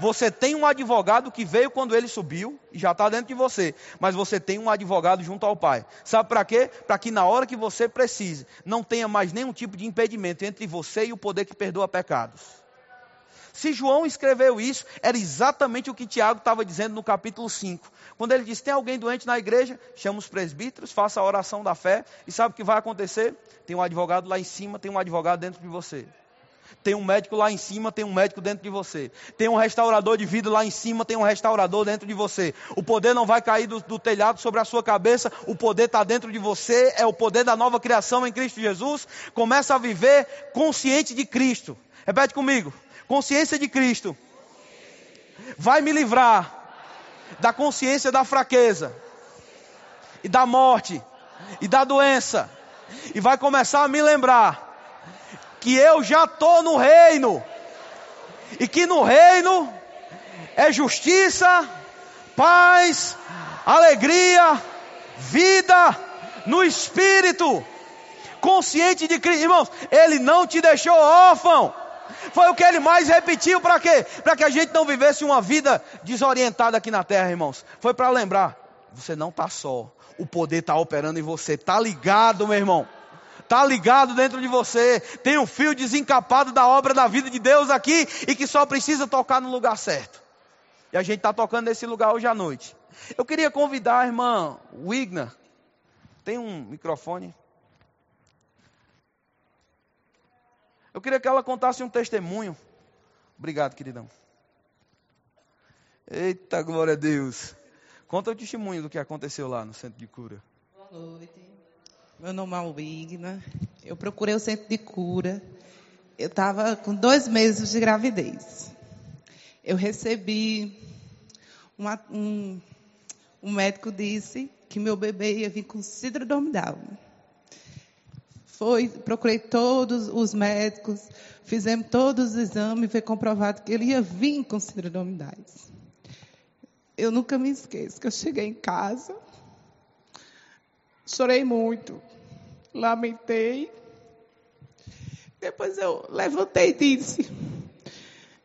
Você tem um advogado que veio quando ele subiu e já está dentro de você, mas você tem um advogado junto ao Pai. Sabe para quê? Para que na hora que você precise, não tenha mais nenhum tipo de impedimento entre você e o poder que perdoa pecados. Se João escreveu isso, era exatamente o que Tiago estava dizendo no capítulo 5. Quando ele diz: Tem alguém doente na igreja? Chama os presbíteros, faça a oração da fé, e sabe o que vai acontecer? Tem um advogado lá em cima, tem um advogado dentro de você. Tem um médico lá em cima, tem um médico dentro de você. Tem um restaurador de vida lá em cima, tem um restaurador dentro de você. O poder não vai cair do, do telhado sobre a sua cabeça, o poder está dentro de você, é o poder da nova criação em Cristo Jesus. Começa a viver consciente de Cristo. Repete comigo: consciência de Cristo vai me livrar da consciência da fraqueza e da morte e da doença, e vai começar a me lembrar que eu já estou no reino. E que no reino é justiça, paz, alegria, vida no espírito. Consciente de Cristo, irmãos, ele não te deixou órfão. Foi o que ele mais repetiu para quê? Para que a gente não vivesse uma vida desorientada aqui na terra, irmãos. Foi para lembrar, você não está só. O poder está operando em você. Está ligado, meu irmão está ligado dentro de você, tem um fio desencapado da obra da vida de Deus aqui e que só precisa tocar no lugar certo. E a gente está tocando nesse lugar hoje à noite. Eu queria convidar a irmã Wigner, tem um microfone? Eu queria que ela contasse um testemunho. Obrigado, queridão. Eita, glória a Deus. Conta o testemunho do que aconteceu lá no centro de cura. Boa noite. Meu nome é Wigna. Eu procurei o centro de cura. Eu estava com dois meses de gravidez. Eu recebi uma, um, um médico disse que meu bebê ia vir com síndrome Down. Foi, procurei todos os médicos, fizemos todos os exames, foi comprovado que ele ia vir com síndrome Down. Eu nunca me esqueço que eu cheguei em casa, Chorei muito. Lamentei. Depois eu levantei e disse.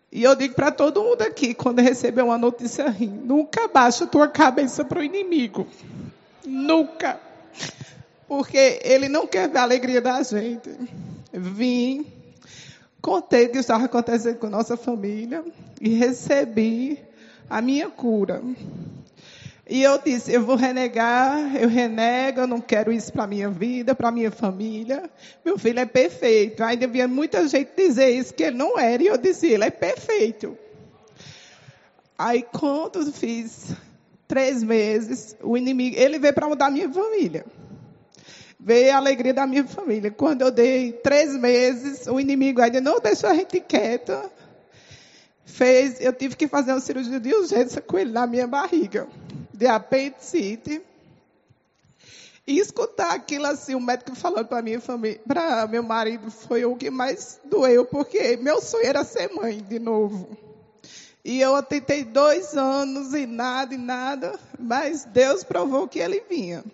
E eu digo para todo mundo aqui, quando receber uma notícia ruim, nunca baixa tua cabeça para o inimigo. Nunca. Porque ele não quer ver a alegria da gente. Vim, contei o que estava acontecendo com nossa família e recebi a minha cura. E eu disse, eu vou renegar, eu renego, eu não quero isso para minha vida, para minha família. Meu filho é perfeito. Ainda havia muita gente dizer isso, que ele não era, e eu disse, ele é perfeito. Aí quando fiz três meses, o inimigo, ele veio para mudar minha família. Veio a alegria da minha família. Quando eu dei três meses, o inimigo ainda não deixou a gente quieta. Fez, eu tive que fazer uma cirurgia de urgência com ele na minha barriga de apendicite. E escutar aquilo assim, o médico falando para minha família, para meu marido, foi o que mais doeu, porque meu sonho era ser mãe de novo. E eu tentei dois anos e nada, e nada, mas Deus provou que ele vinha.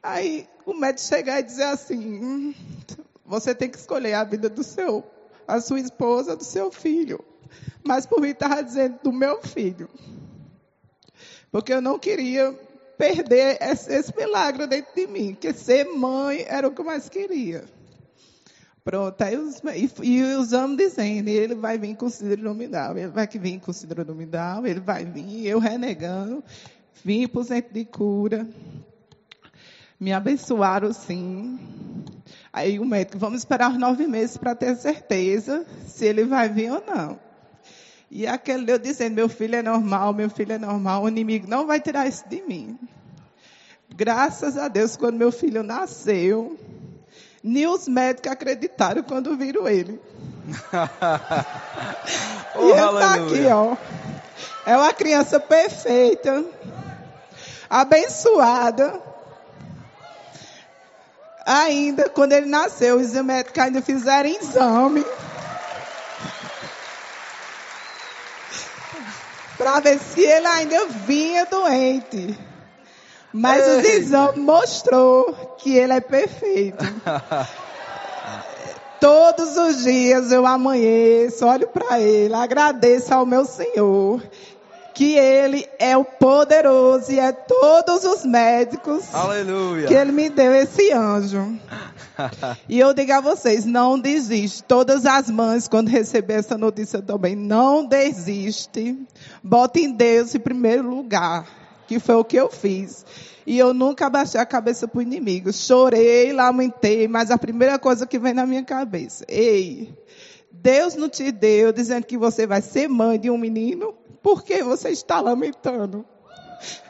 Aí o médico chegar e dizer assim: hum, você tem que escolher a vida do seu, a sua esposa, do seu filho. Mas por mim estava dizendo do meu filho. Porque eu não queria perder esse, esse milagre dentro de mim, que ser mãe era o que eu mais queria. Pronto, aí os, e, e os homens dizendo, ele vai vir com síndrome Down, ele vai vir com síndrome Down, ele vai vir, eu renegando, vim para o centro de cura, me abençoaram sim, Aí o médico, vamos esperar nove meses para ter certeza se ele vai vir ou não. E aquele eu dizendo, meu filho é normal, meu filho é normal, o inimigo não vai tirar isso de mim. Graças a Deus, quando meu filho nasceu, nem os médicos acreditaram quando viram ele. oh, e ele está aqui, ó. É uma criança perfeita, abençoada. Ainda, quando ele nasceu, os médicos ainda fizeram exame. Para ver se ele ainda vinha doente. Mas Ei. os exames mostrou que ele é perfeito. Todos os dias eu amanheço, olho para ele, agradeço ao meu Senhor que ele é o poderoso e é todos os médicos Aleluia. que ele me deu esse anjo. e eu digo a vocês, não desiste. Todas as mães, quando receber essa notícia também, não desiste. Bota em Deus em primeiro lugar, que foi o que eu fiz. E eu nunca abaixei a cabeça para o inimigo. Chorei, lamentei, mas a primeira coisa que vem na minha cabeça, ei, Deus não te deu dizendo que você vai ser mãe de um menino? Por que você está lamentando?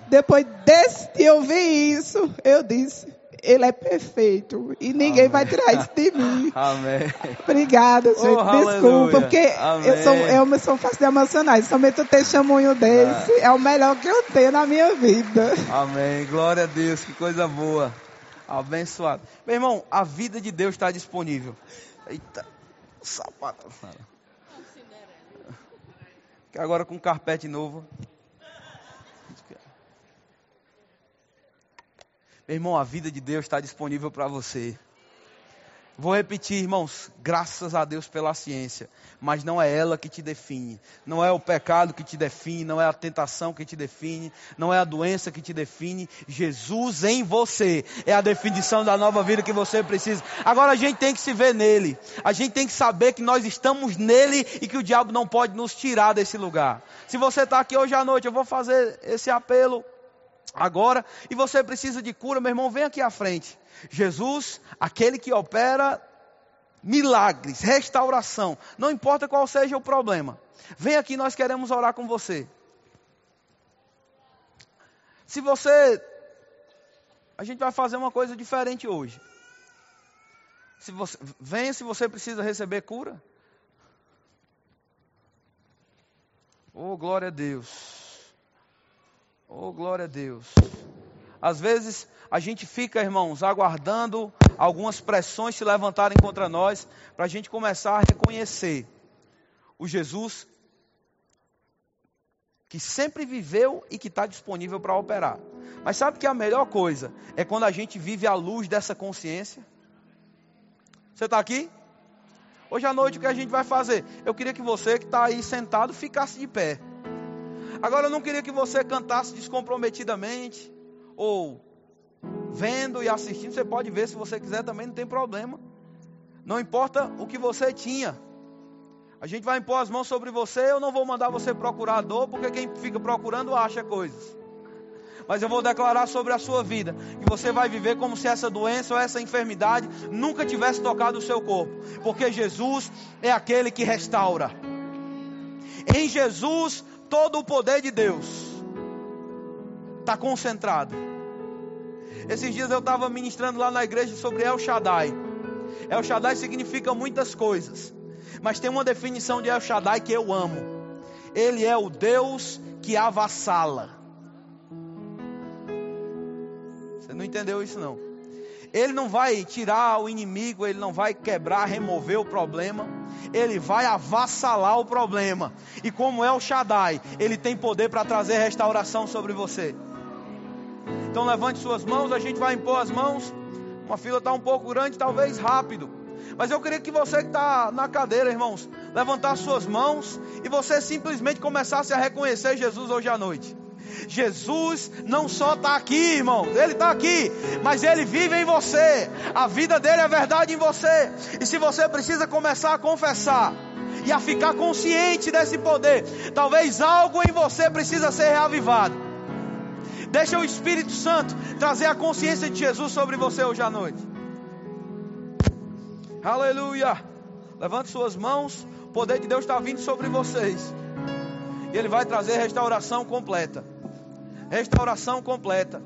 Depois desse de ouvir isso, eu disse, ele é perfeito e ninguém Amém. vai tirar isso de mim. Amém. Obrigada, gente. Oh, Desculpa, porque eu sou, eu sou fácil de emocionar. Somente o testemunho desse é. é o melhor que eu tenho na minha vida. Amém. Glória a Deus, que coisa boa. Abençoado. Meu irmão, a vida de Deus está disponível. Eita, sapato. Que agora com carpete novo. Meu irmão, a vida de Deus está disponível para você. Vou repetir, irmãos, graças a Deus pela ciência, mas não é ela que te define, não é o pecado que te define, não é a tentação que te define, não é a doença que te define, Jesus em você é a definição da nova vida que você precisa. Agora a gente tem que se ver nele, a gente tem que saber que nós estamos nele e que o diabo não pode nos tirar desse lugar. Se você está aqui hoje à noite, eu vou fazer esse apelo agora e você precisa de cura, meu irmão, vem aqui à frente. Jesus, aquele que opera milagres, restauração, não importa qual seja o problema. Vem aqui, nós queremos orar com você. Se você. A gente vai fazer uma coisa diferente hoje. Se você, venha se você precisa receber cura. Oh, glória a Deus. Oh, glória a Deus. Às vezes a gente fica, irmãos, aguardando algumas pressões se levantarem contra nós, para a gente começar a reconhecer o Jesus que sempre viveu e que está disponível para operar. Mas sabe que a melhor coisa é quando a gente vive à luz dessa consciência? Você está aqui? Hoje à noite o que a gente vai fazer? Eu queria que você que está aí sentado ficasse de pé. Agora eu não queria que você cantasse descomprometidamente ou vendo e assistindo, você pode ver se você quiser também, não tem problema. Não importa o que você tinha. A gente vai impor as mãos sobre você, eu não vou mandar você procurar dor, porque quem fica procurando acha coisas. Mas eu vou declarar sobre a sua vida que você vai viver como se essa doença ou essa enfermidade nunca tivesse tocado o seu corpo, porque Jesus é aquele que restaura. Em Jesus, todo o poder de Deus está concentrado. Esses dias eu estava ministrando lá na igreja sobre El Shaddai. El Shaddai significa muitas coisas, mas tem uma definição de El Shaddai que eu amo. Ele é o Deus que avassala. Você não entendeu isso não? Ele não vai tirar o inimigo, ele não vai quebrar, remover o problema. Ele vai avassalar o problema. E como é o Shaddai, ele tem poder para trazer restauração sobre você. Então levante suas mãos, a gente vai impor as mãos. Uma fila está um pouco grande, talvez rápido. Mas eu queria que você que está na cadeira, irmãos, levantar suas mãos e você simplesmente começasse a reconhecer Jesus hoje à noite. Jesus não só está aqui, irmãos, Ele está aqui, mas Ele vive em você. A vida dele é verdade em você. E se você precisa começar a confessar e a ficar consciente desse poder, talvez algo em você precisa ser reavivado. Deixa o Espírito Santo trazer a consciência de Jesus sobre você hoje à noite. Aleluia. Levante suas mãos. O poder de Deus está vindo sobre vocês. E Ele vai trazer restauração completa. Restauração completa.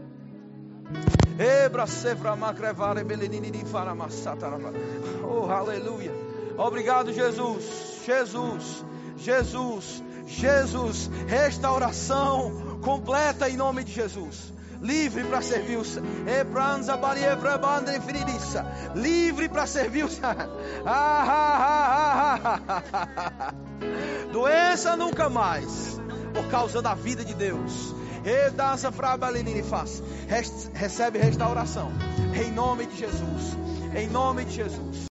Oh, aleluia. Obrigado, Jesus. Jesus. Jesus. Jesus. Restauração completa em nome de Jesus livre para servir o livre para servir o doença nunca mais por causa da vida de Deus recebe restauração. Em nome de Jesus. Em nome de Jesus